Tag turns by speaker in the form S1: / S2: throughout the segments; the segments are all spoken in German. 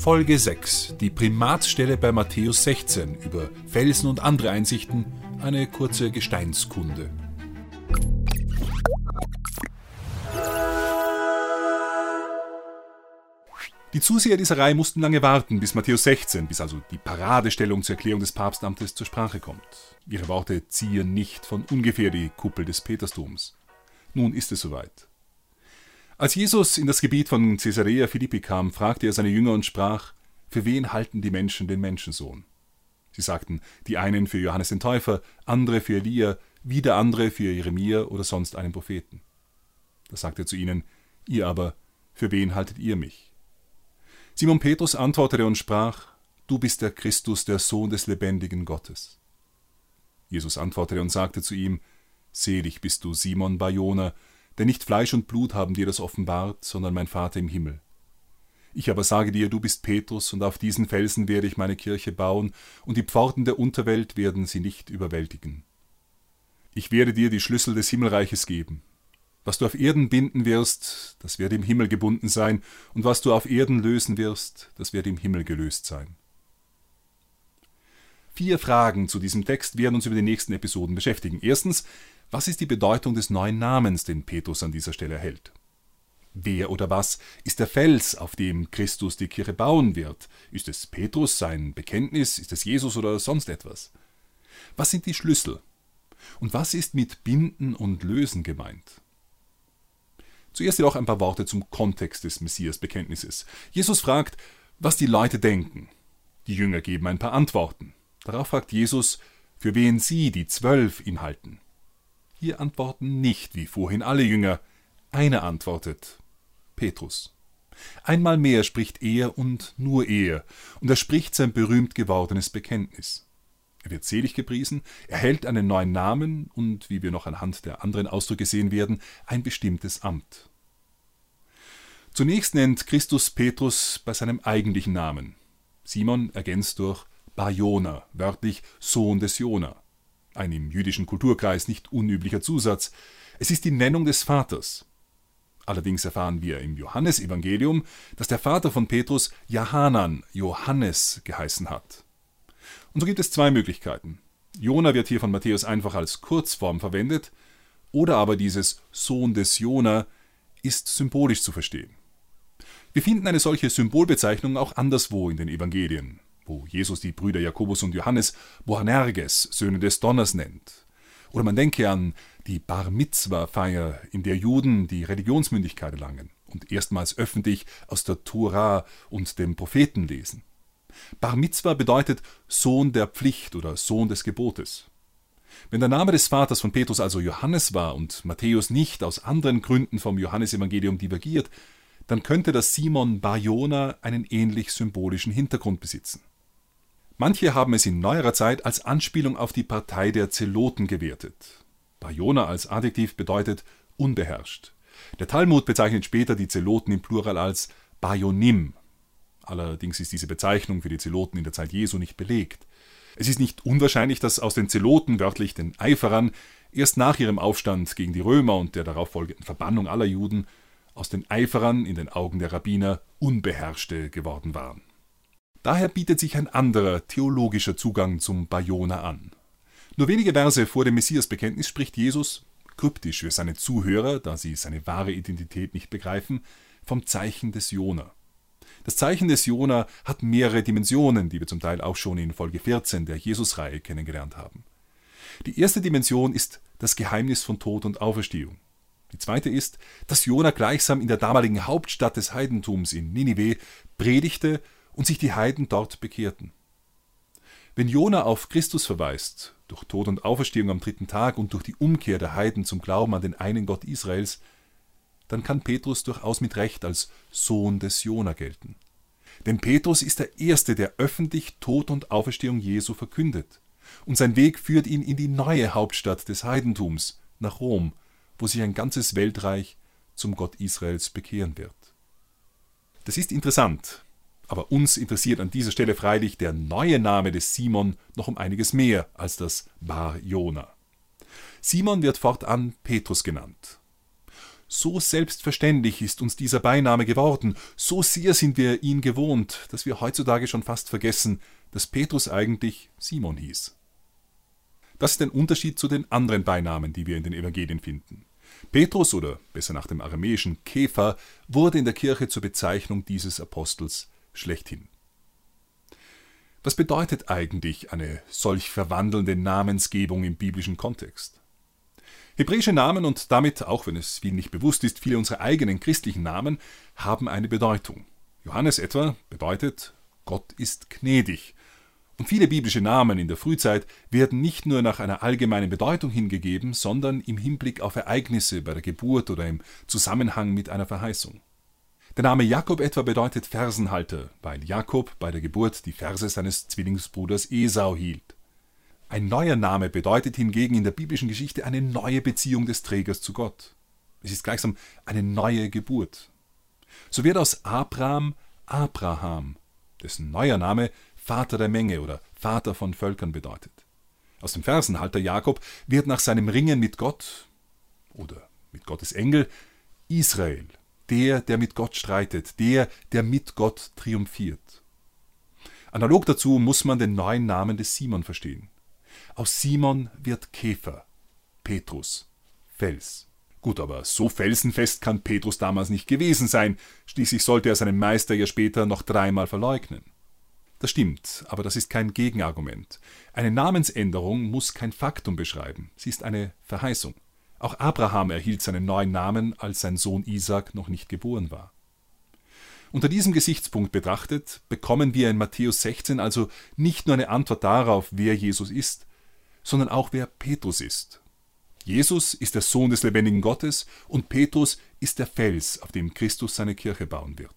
S1: Folge 6, die Primatsstelle bei Matthäus 16 über Felsen und andere Einsichten, eine kurze Gesteinskunde. Die Zuseher dieser Reihe mussten lange warten, bis Matthäus 16, bis also die Paradestellung zur Erklärung des Papstamtes zur Sprache kommt. Ihre Worte ziehen nicht von ungefähr die Kuppel des Petersdoms. Nun ist es soweit. Als Jesus in das Gebiet von Caesarea Philippi kam, fragte er seine Jünger und sprach, Für wen halten die Menschen den Menschensohn? Sie sagten, die einen für Johannes den Täufer, andere für Elia, wieder andere für Jeremia oder sonst einen Propheten. Da sagte er zu ihnen, Ihr aber, für wen haltet ihr mich? Simon Petrus antwortete und sprach, Du bist der Christus, der Sohn des lebendigen Gottes. Jesus antwortete und sagte zu ihm, Selig bist du, Simon Barjona, denn nicht Fleisch und Blut haben dir das offenbart, sondern mein Vater im Himmel. Ich aber sage dir, du bist Petrus, und auf diesen Felsen werde ich meine Kirche bauen, und die Pforten der Unterwelt werden sie nicht überwältigen. Ich werde dir die Schlüssel des Himmelreiches geben. Was du auf Erden binden wirst, das wird im Himmel gebunden sein, und was du auf Erden lösen wirst, das wird im Himmel gelöst sein. Vier Fragen zu diesem Text werden uns über die nächsten Episoden beschäftigen. Erstens, was ist die Bedeutung des neuen Namens, den Petrus an dieser Stelle erhält? Wer oder was ist der Fels, auf dem Christus die Kirche bauen wird? Ist es Petrus, sein Bekenntnis? Ist es Jesus oder sonst etwas? Was sind die Schlüssel? Und was ist mit Binden und Lösen gemeint? Zuerst jedoch ein paar Worte zum Kontext des Messias-Bekenntnisses. Jesus fragt, was die Leute denken. Die Jünger geben ein paar Antworten. Darauf fragt Jesus, für wen sie, die Zwölf, ihn halten. Hier antworten nicht wie vorhin alle Jünger. Einer antwortet Petrus. Einmal mehr spricht er und nur er, und er spricht sein berühmt gewordenes Bekenntnis. Er wird selig gepriesen, erhält einen neuen Namen und, wie wir noch anhand der anderen Ausdrücke sehen werden, ein bestimmtes Amt. Zunächst nennt Christus Petrus bei seinem eigentlichen Namen. Simon ergänzt durch Barjona, wörtlich Sohn des Jona ein im jüdischen Kulturkreis nicht unüblicher Zusatz. Es ist die Nennung des Vaters. Allerdings erfahren wir im Johannesevangelium, dass der Vater von Petrus Johanan, Johannes geheißen hat. Und so gibt es zwei Möglichkeiten. Jona wird hier von Matthäus einfach als Kurzform verwendet, oder aber dieses Sohn des Jona ist symbolisch zu verstehen. Wir finden eine solche Symbolbezeichnung auch anderswo in den Evangelien wo Jesus die Brüder Jakobus und Johannes Boanerges, Söhne des Donners nennt. Oder man denke an die Bar Mitzwa-Feier, in der Juden die Religionsmündigkeit erlangen und erstmals öffentlich aus der Tora und dem Propheten lesen. Bar Mitzwa bedeutet Sohn der Pflicht oder Sohn des Gebotes. Wenn der Name des Vaters von Petrus also Johannes war und Matthäus nicht aus anderen Gründen vom Johannesevangelium divergiert, dann könnte das Simon Barjona einen ähnlich symbolischen Hintergrund besitzen. Manche haben es in neuerer Zeit als Anspielung auf die Partei der Zeloten gewertet. Bajona als Adjektiv bedeutet unbeherrscht. Der Talmud bezeichnet später die Zeloten im Plural als Bajonim. Allerdings ist diese Bezeichnung für die Zeloten in der Zeit Jesu nicht belegt. Es ist nicht unwahrscheinlich, dass aus den Zeloten, wörtlich den Eiferern, erst nach ihrem Aufstand gegen die Römer und der darauf folgenden Verbannung aller Juden, aus den Eiferern in den Augen der Rabbiner Unbeherrschte geworden waren. Daher bietet sich ein anderer theologischer Zugang zum Bayona an. Nur wenige Verse vor dem Messiasbekenntnis spricht Jesus, kryptisch für seine Zuhörer, da sie seine wahre Identität nicht begreifen, vom Zeichen des Jona. Das Zeichen des Jona hat mehrere Dimensionen, die wir zum Teil auch schon in Folge 14 der Jesus-Reihe kennengelernt haben. Die erste Dimension ist das Geheimnis von Tod und Auferstehung. Die zweite ist, dass Jona gleichsam in der damaligen Hauptstadt des Heidentums in Ninive predigte und sich die Heiden dort bekehrten. Wenn Jona auf Christus verweist, durch Tod und Auferstehung am dritten Tag und durch die Umkehr der Heiden zum Glauben an den einen Gott Israels, dann kann Petrus durchaus mit Recht als Sohn des Jona gelten. Denn Petrus ist der Erste, der öffentlich Tod und Auferstehung Jesu verkündet. Und sein Weg führt ihn in die neue Hauptstadt des Heidentums, nach Rom, wo sich ein ganzes Weltreich zum Gott Israels bekehren wird. Das ist interessant, aber uns interessiert an dieser Stelle freilich der neue Name des Simon noch um einiges mehr als das Bar Jona. Simon wird fortan Petrus genannt. So selbstverständlich ist uns dieser Beiname geworden, so sehr sind wir ihn gewohnt, dass wir heutzutage schon fast vergessen, dass Petrus eigentlich Simon hieß. Das ist ein Unterschied zu den anderen Beinamen, die wir in den Evangelien finden. Petrus oder besser nach dem aramäischen Käfer wurde in der Kirche zur Bezeichnung dieses Apostels schlechthin. Was bedeutet eigentlich eine solch verwandelnde Namensgebung im biblischen Kontext? Hebräische Namen und damit, auch wenn es vielen nicht bewusst ist, viele unserer eigenen christlichen Namen haben eine Bedeutung. Johannes etwa bedeutet, Gott ist gnädig. Und viele biblische Namen in der Frühzeit werden nicht nur nach einer allgemeinen Bedeutung hingegeben, sondern im Hinblick auf Ereignisse bei der Geburt oder im Zusammenhang mit einer Verheißung. Der Name Jakob etwa bedeutet Fersenhalter, weil Jakob bei der Geburt die Verse seines Zwillingsbruders Esau hielt. Ein neuer Name bedeutet hingegen in der biblischen Geschichte eine neue Beziehung des Trägers zu Gott. Es ist gleichsam eine neue Geburt. So wird aus Abraham Abraham, dessen neuer Name Vater der Menge oder Vater von Völkern bedeutet. Aus dem Versenhalter Jakob wird nach seinem Ringen mit Gott oder mit Gottes Engel Israel, der, der mit Gott streitet, der, der mit Gott triumphiert. Analog dazu muss man den neuen Namen des Simon verstehen. Aus Simon wird Käfer, Petrus, Fels. Gut, aber so felsenfest kann Petrus damals nicht gewesen sein, schließlich sollte er seinen Meister ja später noch dreimal verleugnen. Das stimmt, aber das ist kein Gegenargument. Eine Namensänderung muss kein Faktum beschreiben, sie ist eine Verheißung. Auch Abraham erhielt seinen neuen Namen, als sein Sohn Isaac noch nicht geboren war. Unter diesem Gesichtspunkt betrachtet, bekommen wir in Matthäus 16 also nicht nur eine Antwort darauf, wer Jesus ist, sondern auch wer Petrus ist. Jesus ist der Sohn des lebendigen Gottes und Petrus ist der Fels, auf dem Christus seine Kirche bauen wird.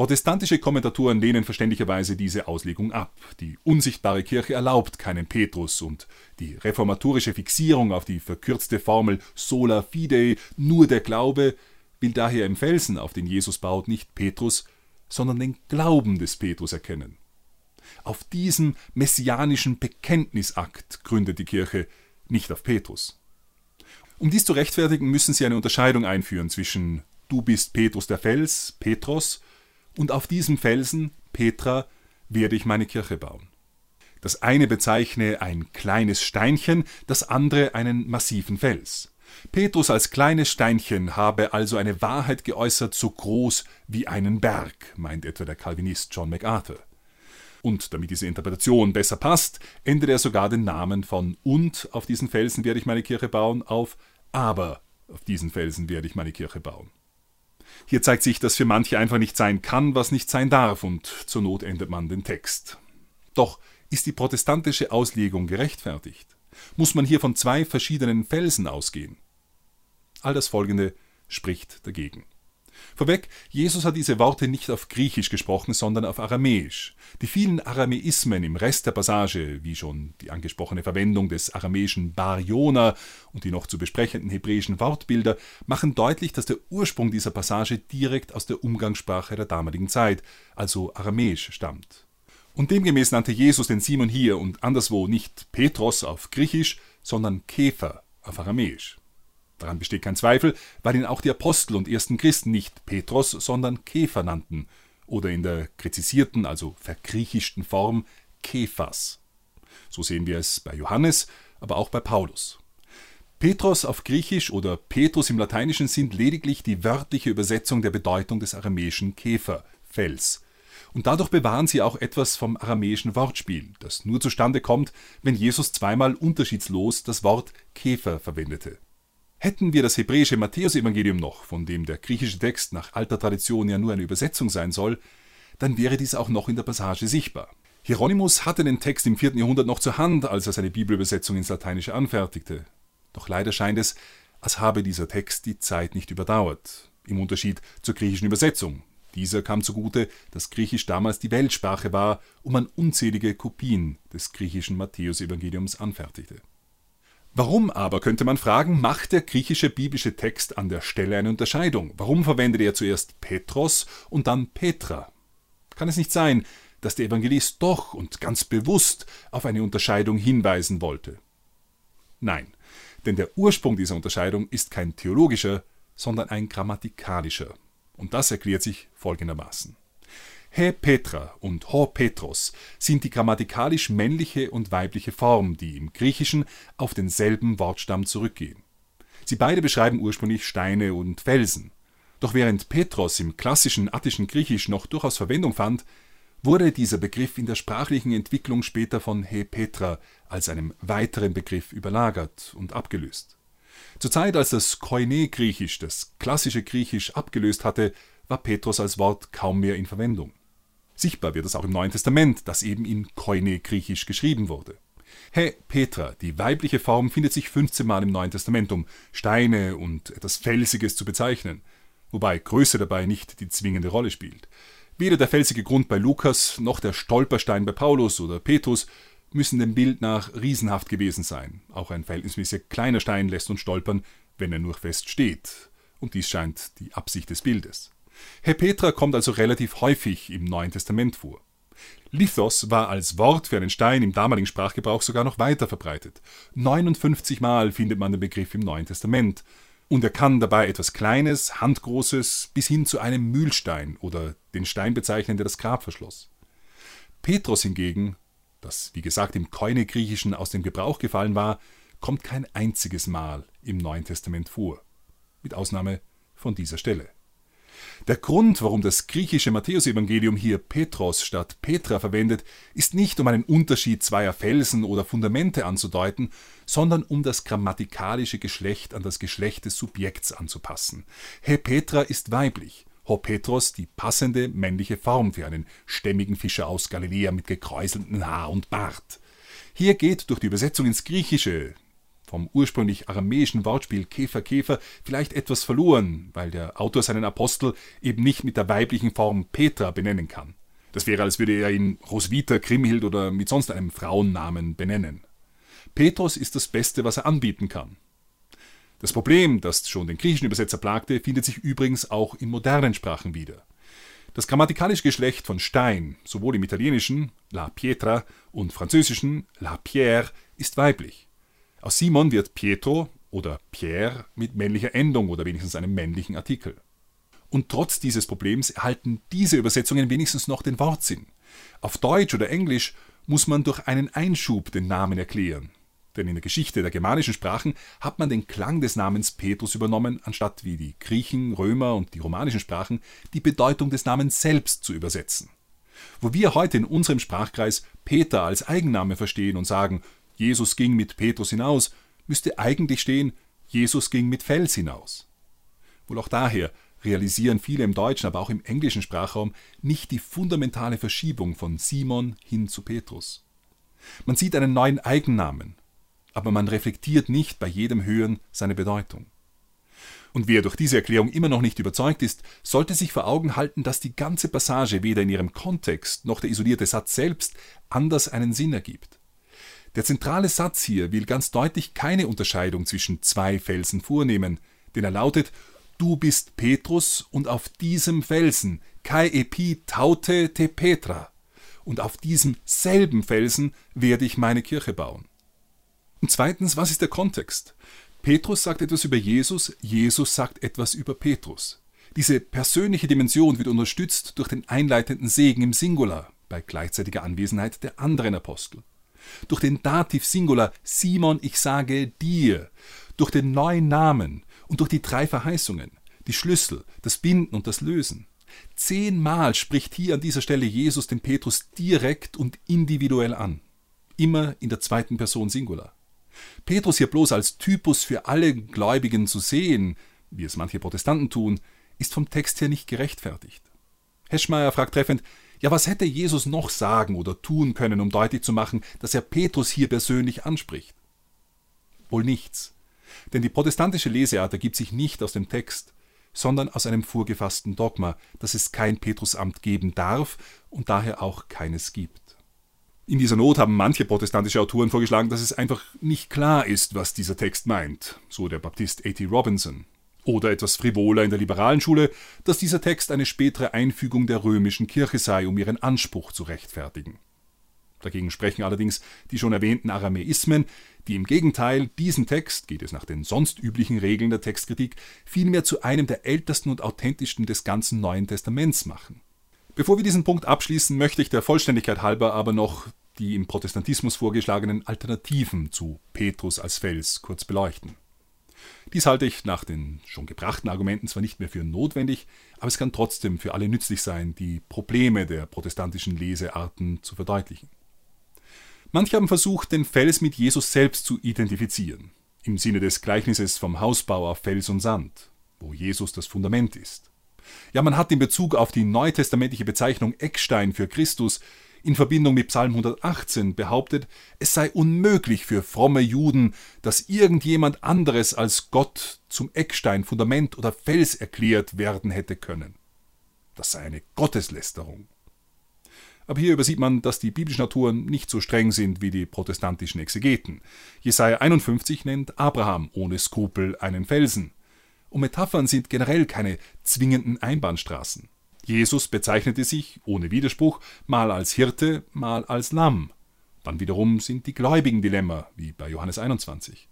S1: Protestantische Kommentatoren lehnen verständlicherweise diese Auslegung ab. Die unsichtbare Kirche erlaubt keinen Petrus und die reformatorische Fixierung auf die verkürzte Formel sola fidei, nur der Glaube, will daher im Felsen, auf den Jesus baut, nicht Petrus, sondern den Glauben des Petrus erkennen. Auf diesem messianischen Bekenntnisakt gründet die Kirche, nicht auf Petrus. Um dies zu rechtfertigen, müssen sie eine Unterscheidung einführen zwischen Du bist Petrus der Fels, Petros, und auf diesem Felsen, Petra, werde ich meine Kirche bauen. Das eine bezeichne ein kleines Steinchen, das andere einen massiven Fels. Petrus als kleines Steinchen habe also eine Wahrheit geäußert, so groß wie einen Berg, meint etwa der Calvinist John MacArthur. Und damit diese Interpretation besser passt, ändert er sogar den Namen von und auf diesen Felsen werde ich meine Kirche bauen auf aber auf diesen Felsen werde ich meine Kirche bauen. Hier zeigt sich, dass für manche einfach nicht sein kann, was nicht sein darf, und zur Not ändert man den Text. Doch ist die protestantische Auslegung gerechtfertigt? Muss man hier von zwei verschiedenen Felsen ausgehen? All das Folgende spricht dagegen. Vorweg, Jesus hat diese Worte nicht auf Griechisch gesprochen, sondern auf Aramäisch. Die vielen Aramäismen im Rest der Passage, wie schon die angesprochene Verwendung des aramäischen Bariona und die noch zu besprechenden hebräischen Wortbilder, machen deutlich, dass der Ursprung dieser Passage direkt aus der Umgangssprache der damaligen Zeit, also Aramäisch, stammt. Und demgemäß nannte Jesus den Simon hier und anderswo nicht Petros auf Griechisch, sondern Käfer auf Aramäisch. Daran besteht kein Zweifel, weil ihn auch die Apostel und ersten Christen nicht Petros, sondern Käfer nannten oder in der gräzisierten, also vergriechischten Form Kephas. So sehen wir es bei Johannes, aber auch bei Paulus. Petros auf Griechisch oder Petrus im Lateinischen sind lediglich die wörtliche Übersetzung der Bedeutung des aramäischen Käfer, Fels. Und dadurch bewahren sie auch etwas vom aramäischen Wortspiel, das nur zustande kommt, wenn Jesus zweimal unterschiedslos das Wort Käfer verwendete. Hätten wir das hebräische Matthäusevangelium noch, von dem der griechische Text nach alter Tradition ja nur eine Übersetzung sein soll, dann wäre dies auch noch in der Passage sichtbar. Hieronymus hatte den Text im 4. Jahrhundert noch zur Hand, als er seine Bibelübersetzung ins Lateinische anfertigte. Doch leider scheint es, als habe dieser Text die Zeit nicht überdauert, im Unterschied zur griechischen Übersetzung. Dieser kam zugute, dass Griechisch damals die Weltsprache war und man unzählige Kopien des griechischen Matthäusevangeliums anfertigte. Warum aber, könnte man fragen, macht der griechische biblische Text an der Stelle eine Unterscheidung? Warum verwendet er zuerst Petros und dann Petra? Kann es nicht sein, dass der Evangelist doch und ganz bewusst auf eine Unterscheidung hinweisen wollte? Nein, denn der Ursprung dieser Unterscheidung ist kein theologischer, sondern ein grammatikalischer. Und das erklärt sich folgendermaßen. He Petra und Ho Petros sind die grammatikalisch männliche und weibliche Form, die im Griechischen auf denselben Wortstamm zurückgehen. Sie beide beschreiben ursprünglich Steine und Felsen. Doch während Petros im klassischen attischen Griechisch noch durchaus Verwendung fand, wurde dieser Begriff in der sprachlichen Entwicklung später von He Petra als einem weiteren Begriff überlagert und abgelöst. Zur Zeit, als das Koine-Griechisch das klassische Griechisch abgelöst hatte, war Petros als Wort kaum mehr in Verwendung. Sichtbar wird es auch im Neuen Testament, das eben in Koine-Griechisch geschrieben wurde. He Petra, die weibliche Form, findet sich 15 Mal im Neuen Testament, um Steine und etwas Felsiges zu bezeichnen, wobei Größe dabei nicht die zwingende Rolle spielt. Weder der felsige Grund bei Lukas noch der Stolperstein bei Paulus oder Petrus müssen dem Bild nach riesenhaft gewesen sein. Auch ein verhältnismäßig kleiner Stein lässt uns stolpern, wenn er nur fest steht. Und dies scheint die Absicht des Bildes. Herr Petra kommt also relativ häufig im Neuen Testament vor. Lithos war als Wort für einen Stein im damaligen Sprachgebrauch sogar noch weiter verbreitet. 59 Mal findet man den Begriff im Neuen Testament und er kann dabei etwas Kleines, Handgroßes bis hin zu einem Mühlstein oder den Stein bezeichnen, der das Grab verschloss. Petrus hingegen, das wie gesagt im Koine-Griechischen aus dem Gebrauch gefallen war, kommt kein einziges Mal im Neuen Testament vor, mit Ausnahme von dieser Stelle. Der Grund, warum das griechische Matthäusevangelium hier Petros statt Petra verwendet, ist nicht um einen Unterschied zweier Felsen oder Fundamente anzudeuten, sondern um das grammatikalische Geschlecht an das Geschlecht des Subjekts anzupassen. He Petra ist weiblich, Ho Petros die passende männliche Form für einen stämmigen Fischer aus Galiläa mit gekräuseltem Haar und Bart. Hier geht durch die Übersetzung ins Griechische vom ursprünglich aramäischen Wortspiel Käfer Käfer vielleicht etwas verloren, weil der Autor seinen Apostel eben nicht mit der weiblichen Form Petra benennen kann. Das wäre, als würde er ihn Roswitha, Krimhild oder mit sonst einem Frauennamen benennen. Petrus ist das Beste, was er anbieten kann. Das Problem, das schon den griechischen Übersetzer plagte, findet sich übrigens auch in modernen Sprachen wieder. Das grammatikalische Geschlecht von Stein, sowohl im Italienischen la pietra und Französischen la pierre, ist weiblich. Aus Simon wird Pietro oder Pierre mit männlicher Endung oder wenigstens einem männlichen Artikel. Und trotz dieses Problems erhalten diese Übersetzungen wenigstens noch den Wortsinn. Auf Deutsch oder Englisch muss man durch einen Einschub den Namen erklären. Denn in der Geschichte der germanischen Sprachen hat man den Klang des Namens Petrus übernommen, anstatt wie die Griechen, Römer und die romanischen Sprachen die Bedeutung des Namens selbst zu übersetzen. Wo wir heute in unserem Sprachkreis Peter als Eigenname verstehen und sagen, Jesus ging mit Petrus hinaus, müsste eigentlich stehen, Jesus ging mit Fels hinaus. Wohl auch daher realisieren viele im deutschen, aber auch im englischen Sprachraum nicht die fundamentale Verschiebung von Simon hin zu Petrus. Man sieht einen neuen Eigennamen, aber man reflektiert nicht bei jedem Hören seine Bedeutung. Und wer durch diese Erklärung immer noch nicht überzeugt ist, sollte sich vor Augen halten, dass die ganze Passage weder in ihrem Kontext noch der isolierte Satz selbst anders einen Sinn ergibt. Der zentrale Satz hier will ganz deutlich keine Unterscheidung zwischen zwei Felsen vornehmen, denn er lautet Du bist Petrus und auf diesem Felsen, Kai epi taute te Petra, und auf diesem selben Felsen werde ich meine Kirche bauen. Und zweitens, was ist der Kontext? Petrus sagt etwas über Jesus, Jesus sagt etwas über Petrus. Diese persönliche Dimension wird unterstützt durch den einleitenden Segen im Singular bei gleichzeitiger Anwesenheit der anderen Apostel durch den Dativ Singular Simon, ich sage dir, durch den neuen Namen und durch die drei Verheißungen, die Schlüssel, das Binden und das Lösen. Zehnmal spricht hier an dieser Stelle Jesus den Petrus direkt und individuell an. Immer in der zweiten Person Singular. Petrus hier bloß als Typus für alle Gläubigen zu sehen, wie es manche Protestanten tun, ist vom Text her nicht gerechtfertigt. Heschmeyer fragt treffend, ja, was hätte Jesus noch sagen oder tun können, um deutlich zu machen, dass er Petrus hier persönlich anspricht? Wohl nichts. Denn die protestantische Leseart ergibt sich nicht aus dem Text, sondern aus einem vorgefassten Dogma, dass es kein Petrusamt geben darf und daher auch keines gibt. In dieser Not haben manche protestantische Autoren vorgeschlagen, dass es einfach nicht klar ist, was dieser Text meint, so der Baptist A.T. Robinson. Oder etwas frivoler in der liberalen Schule, dass dieser Text eine spätere Einfügung der römischen Kirche sei, um ihren Anspruch zu rechtfertigen. Dagegen sprechen allerdings die schon erwähnten Aramäismen, die im Gegenteil diesen Text, geht es nach den sonst üblichen Regeln der Textkritik, vielmehr zu einem der ältesten und authentischsten des ganzen Neuen Testaments machen. Bevor wir diesen Punkt abschließen, möchte ich der Vollständigkeit halber aber noch die im Protestantismus vorgeschlagenen Alternativen zu Petrus als Fels kurz beleuchten. Dies halte ich nach den schon gebrachten Argumenten zwar nicht mehr für notwendig, aber es kann trotzdem für alle nützlich sein, die Probleme der protestantischen Lesearten zu verdeutlichen. Manche haben versucht, den Fels mit Jesus selbst zu identifizieren, im Sinne des Gleichnisses vom Hausbau auf Fels und Sand, wo Jesus das Fundament ist. Ja, man hat in Bezug auf die neutestamentliche Bezeichnung Eckstein für Christus in Verbindung mit Psalm 118 behauptet, es sei unmöglich für fromme Juden, dass irgendjemand anderes als Gott zum Eckstein, Fundament oder Fels erklärt werden hätte können. Das sei eine Gotteslästerung. Aber hier übersieht man, dass die biblischen Naturen nicht so streng sind wie die protestantischen Exegeten. Jesaja 51 nennt Abraham ohne Skrupel einen Felsen. Und Metaphern sind generell keine zwingenden Einbahnstraßen. Jesus bezeichnete sich, ohne Widerspruch, mal als Hirte, mal als Lamm. Dann wiederum sind die Gläubigen Dilemma, wie bei Johannes 21.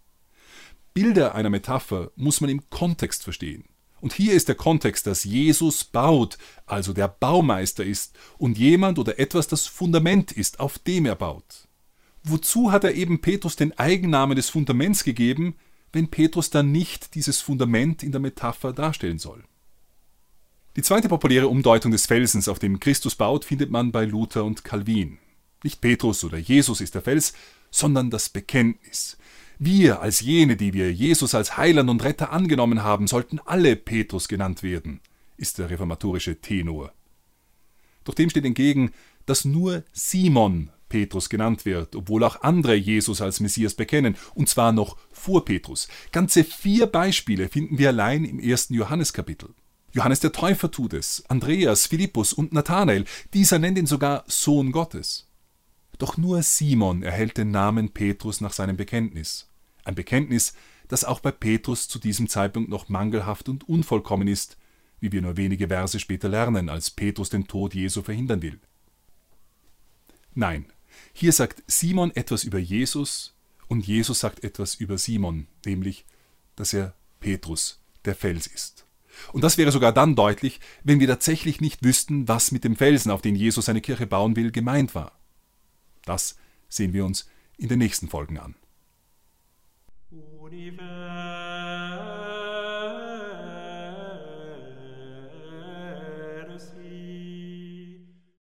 S1: Bilder einer Metapher muss man im Kontext verstehen. Und hier ist der Kontext, dass Jesus baut, also der Baumeister ist und jemand oder etwas das Fundament ist, auf dem er baut. Wozu hat er eben Petrus den Eigennamen des Fundaments gegeben, wenn Petrus dann nicht dieses Fundament in der Metapher darstellen soll? Die zweite populäre Umdeutung des Felsens, auf dem Christus baut, findet man bei Luther und Calvin. Nicht Petrus oder Jesus ist der Fels, sondern das Bekenntnis. Wir als jene, die wir Jesus als Heiland und Retter angenommen haben, sollten alle Petrus genannt werden, ist der reformatorische Tenor. Doch dem steht entgegen, dass nur Simon Petrus genannt wird, obwohl auch andere Jesus als Messias bekennen, und zwar noch vor Petrus. Ganze vier Beispiele finden wir allein im ersten Johanneskapitel. Johannes der Täufer tut es, Andreas, Philippus und Nathanael, dieser nennt ihn sogar Sohn Gottes. Doch nur Simon erhält den Namen Petrus nach seinem Bekenntnis. Ein Bekenntnis, das auch bei Petrus zu diesem Zeitpunkt noch mangelhaft und unvollkommen ist, wie wir nur wenige Verse später lernen, als Petrus den Tod Jesu verhindern will. Nein, hier sagt Simon etwas über Jesus und Jesus sagt etwas über Simon, nämlich, dass er Petrus, der Fels ist. Und das wäre sogar dann deutlich, wenn wir tatsächlich nicht wüssten, was mit dem Felsen, auf den Jesus seine Kirche bauen will, gemeint war. Das sehen wir uns in den nächsten Folgen an. universe